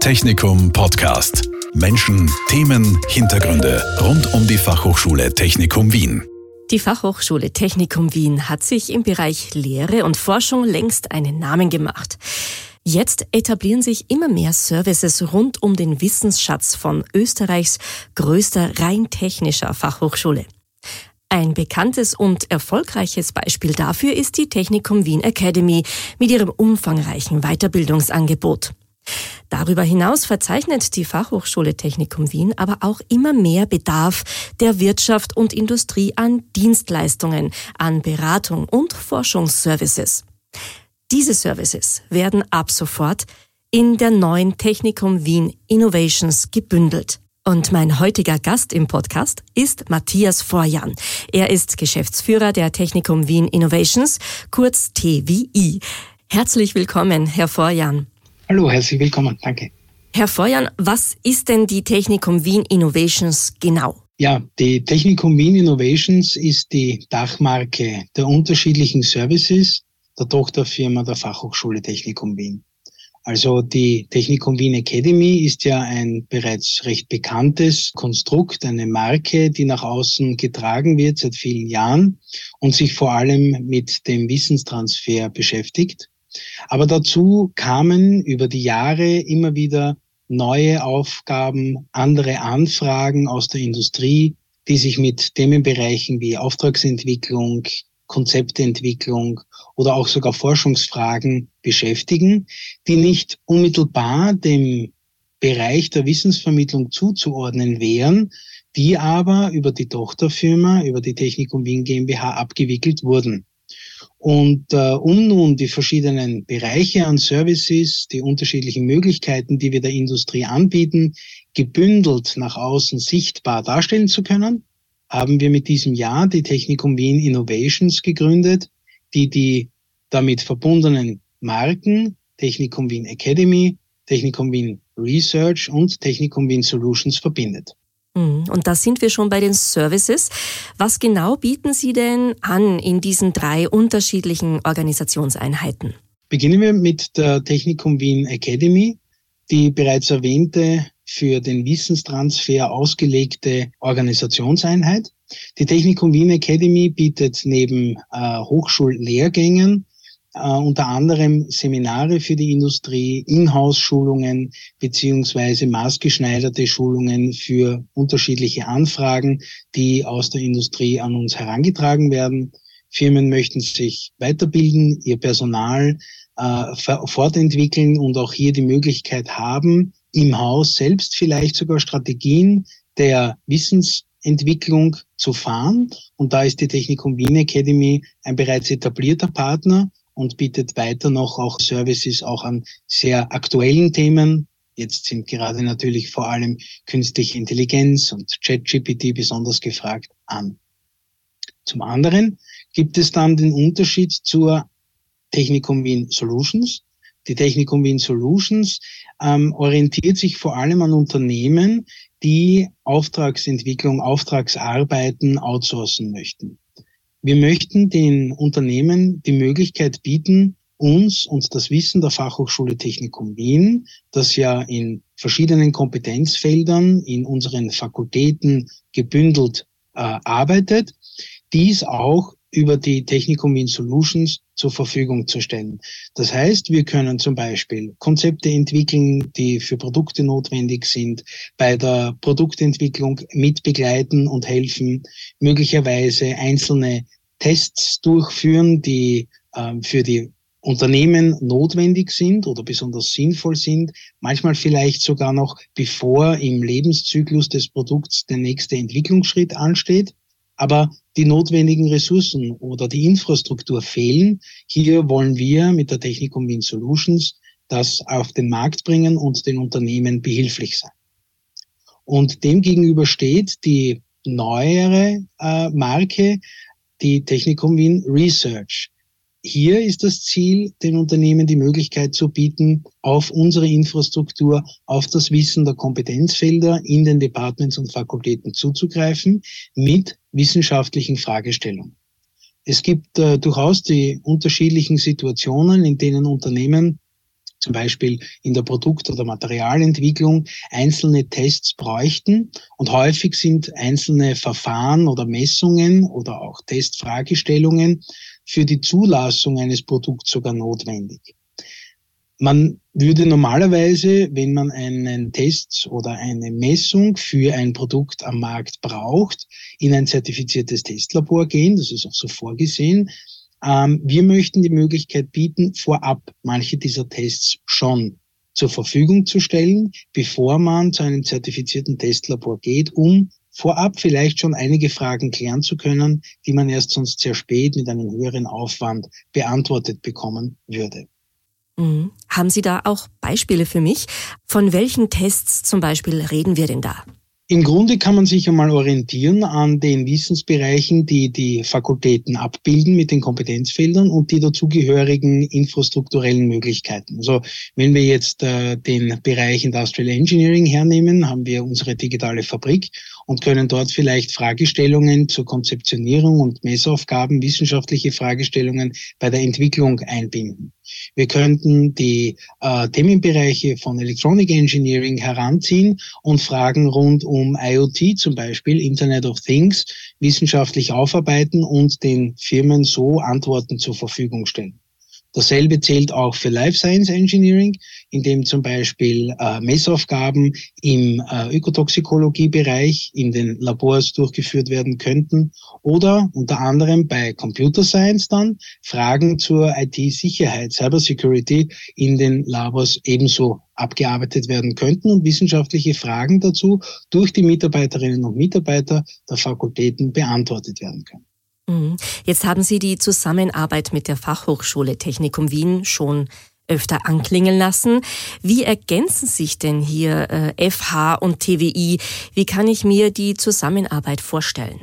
Technikum Podcast. Menschen, Themen, Hintergründe rund um die Fachhochschule Technikum Wien. Die Fachhochschule Technikum Wien hat sich im Bereich Lehre und Forschung längst einen Namen gemacht. Jetzt etablieren sich immer mehr Services rund um den Wissensschatz von Österreichs größter rein technischer Fachhochschule. Ein bekanntes und erfolgreiches Beispiel dafür ist die Technikum Wien Academy mit ihrem umfangreichen Weiterbildungsangebot. Darüber hinaus verzeichnet die Fachhochschule Technikum Wien aber auch immer mehr Bedarf der Wirtschaft und Industrie an Dienstleistungen, an Beratung und Forschungsservices. Diese Services werden ab sofort in der neuen Technikum Wien Innovations gebündelt. Und mein heutiger Gast im Podcast ist Matthias Vorjan. Er ist Geschäftsführer der Technikum Wien Innovations, kurz TWI. Herzlich willkommen, Herr Vorjan. Hallo, herzlich willkommen. Danke. Herr Vorjan, was ist denn die Technikum Wien Innovations genau? Ja, die Technikum Wien Innovations ist die Dachmarke der unterschiedlichen Services der Tochterfirma der Fachhochschule Technikum Wien. Also die Technikum Wien Academy ist ja ein bereits recht bekanntes Konstrukt, eine Marke, die nach außen getragen wird seit vielen Jahren und sich vor allem mit dem Wissenstransfer beschäftigt. Aber dazu kamen über die Jahre immer wieder neue Aufgaben, andere Anfragen aus der Industrie, die sich mit Themenbereichen wie Auftragsentwicklung, Konzeptentwicklung oder auch sogar Forschungsfragen beschäftigen, die nicht unmittelbar dem Bereich der Wissensvermittlung zuzuordnen wären, die aber über die Tochterfirma, über die Technikum Wien GmbH abgewickelt wurden. Und äh, um nun die verschiedenen Bereiche an Services, die unterschiedlichen Möglichkeiten, die wir der Industrie anbieten, gebündelt nach außen sichtbar darstellen zu können, haben wir mit diesem Jahr die Technikum Wien Innovations gegründet, die die damit verbundenen Marken Technikum Wien Academy, Technikum Wien Research und Technikum Wien Solutions verbindet. Mhm. Und da sind wir schon bei den Services. Was genau bieten Sie denn an in diesen drei unterschiedlichen Organisationseinheiten? Beginnen wir mit der Technikum Wien Academy, die bereits erwähnte für den Wissenstransfer ausgelegte Organisationseinheit. Die Technikum Wien Academy bietet neben äh, Hochschullehrgängen unter anderem Seminare für die Industrie, Inhouse-Schulungen beziehungsweise maßgeschneiderte Schulungen für unterschiedliche Anfragen, die aus der Industrie an uns herangetragen werden. Firmen möchten sich weiterbilden, ihr Personal äh, fortentwickeln und auch hier die Möglichkeit haben, im Haus selbst vielleicht sogar Strategien der Wissensentwicklung zu fahren. Und da ist die Technikum Wien Academy ein bereits etablierter Partner und bietet weiter noch auch Services auch an sehr aktuellen Themen. Jetzt sind gerade natürlich vor allem künstliche Intelligenz und ChatGPT besonders gefragt an. Zum anderen gibt es dann den Unterschied zur Technikum Wien Solutions. Die Technikum Wien Solutions ähm, orientiert sich vor allem an Unternehmen, die Auftragsentwicklung, Auftragsarbeiten outsourcen möchten. Wir möchten den Unternehmen die Möglichkeit bieten, uns und das Wissen der Fachhochschule Technikum Wien, das ja in verschiedenen Kompetenzfeldern in unseren Fakultäten gebündelt äh, arbeitet, dies auch über die Technikum Wien Solutions zur Verfügung zu stellen. Das heißt, wir können zum Beispiel Konzepte entwickeln, die für Produkte notwendig sind, bei der Produktentwicklung mitbegleiten und helfen, möglicherweise einzelne Tests durchführen, die äh, für die Unternehmen notwendig sind oder besonders sinnvoll sind, manchmal vielleicht sogar noch bevor im Lebenszyklus des Produkts der nächste Entwicklungsschritt ansteht aber die notwendigen Ressourcen oder die Infrastruktur fehlen. Hier wollen wir mit der Technikum Wien Solutions das auf den Markt bringen und den Unternehmen behilflich sein. Und demgegenüber steht die neuere äh, Marke, die Technikum Wien Research. Hier ist das Ziel, den Unternehmen die Möglichkeit zu bieten, auf unsere Infrastruktur, auf das Wissen der Kompetenzfelder in den Departments und Fakultäten zuzugreifen mit wissenschaftlichen Fragestellungen. Es gibt äh, durchaus die unterschiedlichen Situationen, in denen Unternehmen zum Beispiel in der Produkt- oder Materialentwicklung einzelne Tests bräuchten. Und häufig sind einzelne Verfahren oder Messungen oder auch Testfragestellungen für die Zulassung eines Produkts sogar notwendig. Man würde normalerweise, wenn man einen Test oder eine Messung für ein Produkt am Markt braucht, in ein zertifiziertes Testlabor gehen. Das ist auch so vorgesehen. Ähm, wir möchten die Möglichkeit bieten, vorab manche dieser Tests schon zur Verfügung zu stellen, bevor man zu einem zertifizierten Testlabor geht, um vorab vielleicht schon einige Fragen klären zu können, die man erst sonst sehr spät mit einem höheren Aufwand beantwortet bekommen würde. Mhm. Haben Sie da auch Beispiele für mich? Von welchen Tests zum Beispiel reden wir denn da? Im Grunde kann man sich einmal orientieren an den Wissensbereichen, die die Fakultäten abbilden mit den Kompetenzfeldern und die dazugehörigen infrastrukturellen Möglichkeiten. Also wenn wir jetzt äh, den Bereich Industrial Engineering hernehmen, haben wir unsere digitale Fabrik und können dort vielleicht Fragestellungen zur Konzeptionierung und Messaufgaben, wissenschaftliche Fragestellungen bei der Entwicklung einbinden. Wir könnten die äh, Themenbereiche von Electronic Engineering heranziehen und Fragen rund um IoT zum Beispiel, Internet of Things, wissenschaftlich aufarbeiten und den Firmen so Antworten zur Verfügung stellen. Dasselbe zählt auch für Life Science Engineering, in dem zum Beispiel äh, Messaufgaben im äh, Ökotoxikologiebereich in den Labors durchgeführt werden könnten oder unter anderem bei Computer Science dann Fragen zur IT-Sicherheit, Cybersecurity in den Labors ebenso abgearbeitet werden könnten und wissenschaftliche Fragen dazu durch die Mitarbeiterinnen und Mitarbeiter der Fakultäten beantwortet werden können. Mhm. Jetzt haben Sie die Zusammenarbeit mit der Fachhochschule Technikum Wien schon öfter anklingen lassen. Wie ergänzen sich denn hier äh, FH und TWI? Wie kann ich mir die Zusammenarbeit vorstellen?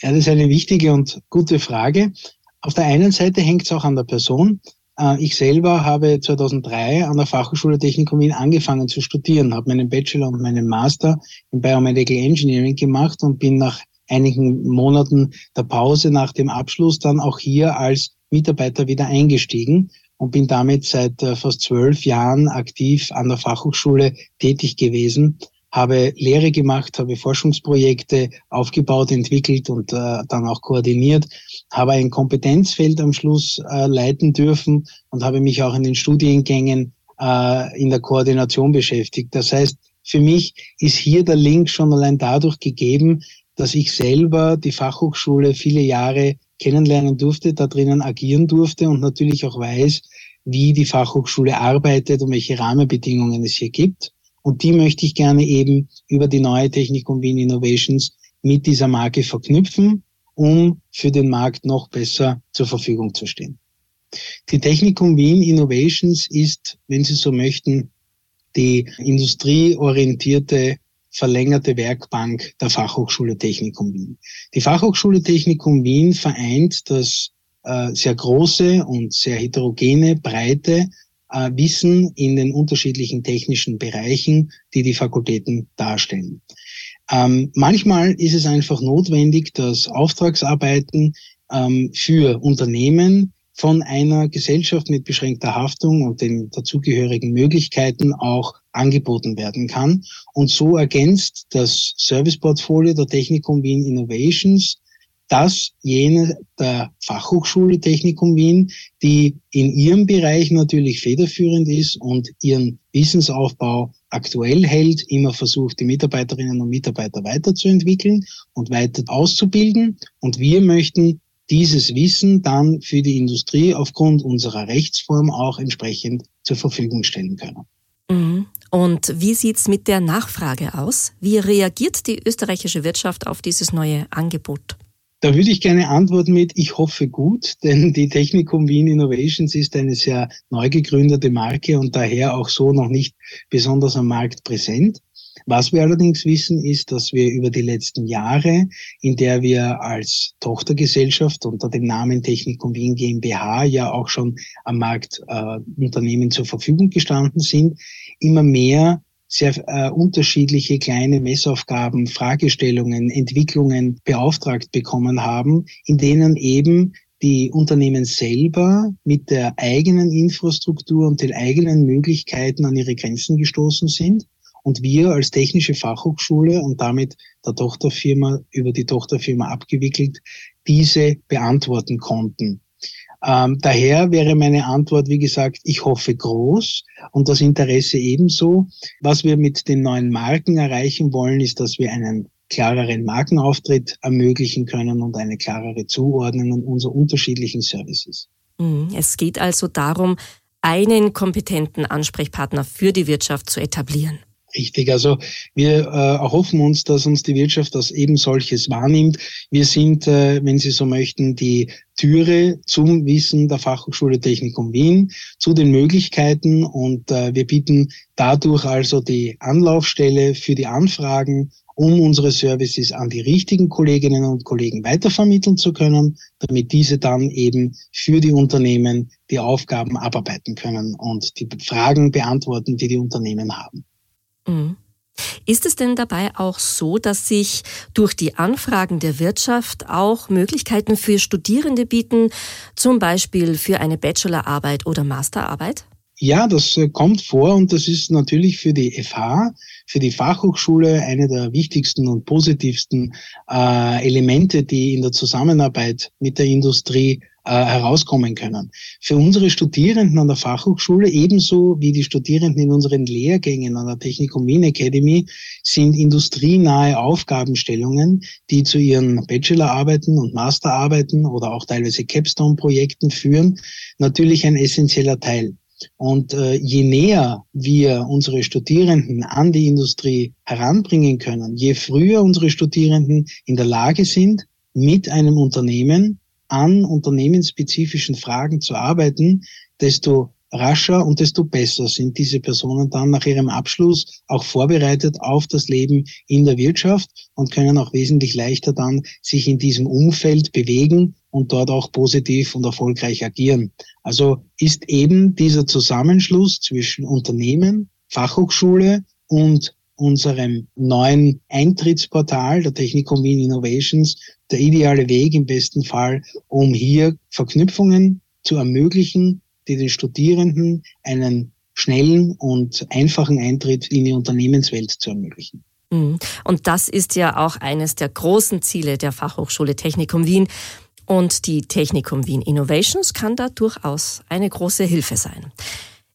Ja, das ist eine wichtige und gute Frage. Auf der einen Seite hängt es auch an der Person. Äh, ich selber habe 2003 an der Fachhochschule Technikum Wien angefangen zu studieren, habe meinen Bachelor und meinen Master in Biomedical Engineering gemacht und bin nach einigen Monaten der Pause nach dem Abschluss dann auch hier als Mitarbeiter wieder eingestiegen und bin damit seit äh, fast zwölf Jahren aktiv an der Fachhochschule tätig gewesen, habe Lehre gemacht, habe Forschungsprojekte aufgebaut, entwickelt und äh, dann auch koordiniert, habe ein Kompetenzfeld am Schluss äh, leiten dürfen und habe mich auch in den Studiengängen in der Koordination beschäftigt. Das heißt, für mich ist hier der Link schon allein dadurch gegeben, dass ich selber die Fachhochschule viele Jahre kennenlernen durfte, da drinnen agieren durfte und natürlich auch weiß, wie die Fachhochschule arbeitet und welche Rahmenbedingungen es hier gibt. Und die möchte ich gerne eben über die neue Technikum Wien Innovations mit dieser Marke verknüpfen, um für den Markt noch besser zur Verfügung zu stehen. Die Technikum Wien Innovations ist, wenn Sie so möchten, die industrieorientierte verlängerte Werkbank der Fachhochschule Technikum Wien. Die Fachhochschule Technikum Wien vereint das äh, sehr große und sehr heterogene, breite äh, Wissen in den unterschiedlichen technischen Bereichen, die die Fakultäten darstellen. Ähm, manchmal ist es einfach notwendig, dass Auftragsarbeiten ähm, für Unternehmen von einer Gesellschaft mit beschränkter Haftung und den dazugehörigen Möglichkeiten auch angeboten werden kann. Und so ergänzt das Serviceportfolio der Technikum Wien Innovations das jene der Fachhochschule Technikum Wien, die in ihrem Bereich natürlich federführend ist und ihren Wissensaufbau aktuell hält, immer versucht, die Mitarbeiterinnen und Mitarbeiter weiterzuentwickeln und weiter auszubilden. Und wir möchten dieses Wissen dann für die Industrie aufgrund unserer Rechtsform auch entsprechend zur Verfügung stellen können. Mhm. Und wie sieht's mit der Nachfrage aus? Wie reagiert die österreichische Wirtschaft auf dieses neue Angebot? Da würde ich gerne antworten mit, ich hoffe gut, denn die Technikum Wien Innovations ist eine sehr neu gegründete Marke und daher auch so noch nicht besonders am Markt präsent. Was wir allerdings wissen, ist, dass wir über die letzten Jahre, in der wir als Tochtergesellschaft unter dem Namen Technikum Wien GmbH ja auch schon am Markt äh, Unternehmen zur Verfügung gestanden sind, immer mehr sehr äh, unterschiedliche kleine Messaufgaben, Fragestellungen, Entwicklungen beauftragt bekommen haben, in denen eben die Unternehmen selber mit der eigenen Infrastruktur und den eigenen Möglichkeiten an ihre Grenzen gestoßen sind und wir als technische Fachhochschule und damit der Tochterfirma über die Tochterfirma abgewickelt diese beantworten konnten. Ähm, daher wäre meine Antwort, wie gesagt, ich hoffe groß und das Interesse ebenso. Was wir mit den neuen Marken erreichen wollen, ist, dass wir einen klareren Markenauftritt ermöglichen können und eine klarere Zuordnung unserer unterschiedlichen Services. Mhm. Es geht also darum, einen kompetenten Ansprechpartner für die Wirtschaft zu etablieren. Richtig, also wir äh, erhoffen uns, dass uns die Wirtschaft das eben solches wahrnimmt. Wir sind, äh, wenn Sie so möchten, die Türe zum Wissen der Fachhochschule Technikum Wien, zu den Möglichkeiten und äh, wir bieten dadurch also die Anlaufstelle für die Anfragen um unsere Services an die richtigen Kolleginnen und Kollegen weitervermitteln zu können, damit diese dann eben für die Unternehmen die Aufgaben abarbeiten können und die Fragen beantworten, die die Unternehmen haben. Mhm. Ist es denn dabei auch so, dass sich durch die Anfragen der Wirtschaft auch Möglichkeiten für Studierende bieten, zum Beispiel für eine Bachelorarbeit oder Masterarbeit? Ja, das äh, kommt vor und das ist natürlich für die FH, für die Fachhochschule eine der wichtigsten und positivsten äh, Elemente, die in der Zusammenarbeit mit der Industrie äh, herauskommen können. Für unsere Studierenden an der Fachhochschule ebenso wie die Studierenden in unseren Lehrgängen an der Technikum Wien Academy sind industrienahe Aufgabenstellungen, die zu ihren Bachelorarbeiten und Masterarbeiten oder auch teilweise Capstone-Projekten führen, natürlich ein essentieller Teil. Und äh, je näher wir unsere Studierenden an die Industrie heranbringen können, je früher unsere Studierenden in der Lage sind, mit einem Unternehmen an unternehmensspezifischen Fragen zu arbeiten, desto rascher und desto besser sind diese Personen dann nach ihrem Abschluss auch vorbereitet auf das Leben in der Wirtschaft und können auch wesentlich leichter dann sich in diesem Umfeld bewegen und dort auch positiv und erfolgreich agieren. Also ist eben dieser Zusammenschluss zwischen Unternehmen, Fachhochschule und unserem neuen Eintrittsportal der Technikum Wien Innovations der ideale Weg im besten Fall, um hier Verknüpfungen zu ermöglichen, die den Studierenden einen schnellen und einfachen Eintritt in die Unternehmenswelt zu ermöglichen. Mhm. Und das ist ja auch eines der großen Ziele der Fachhochschule Technikum Wien. Und die Technikum Wien Innovations kann da durchaus eine große Hilfe sein.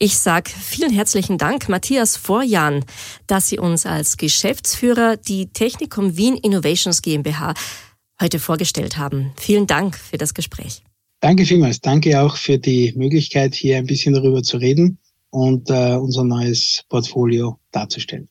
Ich sage vielen herzlichen Dank, Matthias Vorjan, dass Sie uns als Geschäftsführer die Technikum Wien Innovations GmbH heute vorgestellt haben. Vielen Dank für das Gespräch. Danke vielmals. Danke auch für die Möglichkeit, hier ein bisschen darüber zu reden und äh, unser neues Portfolio darzustellen.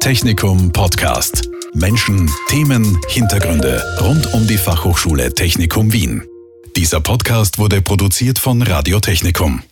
Technikum Podcast. Menschen, Themen, Hintergründe rund um die Fachhochschule Technikum Wien. Dieser Podcast wurde produziert von Radio Technikum.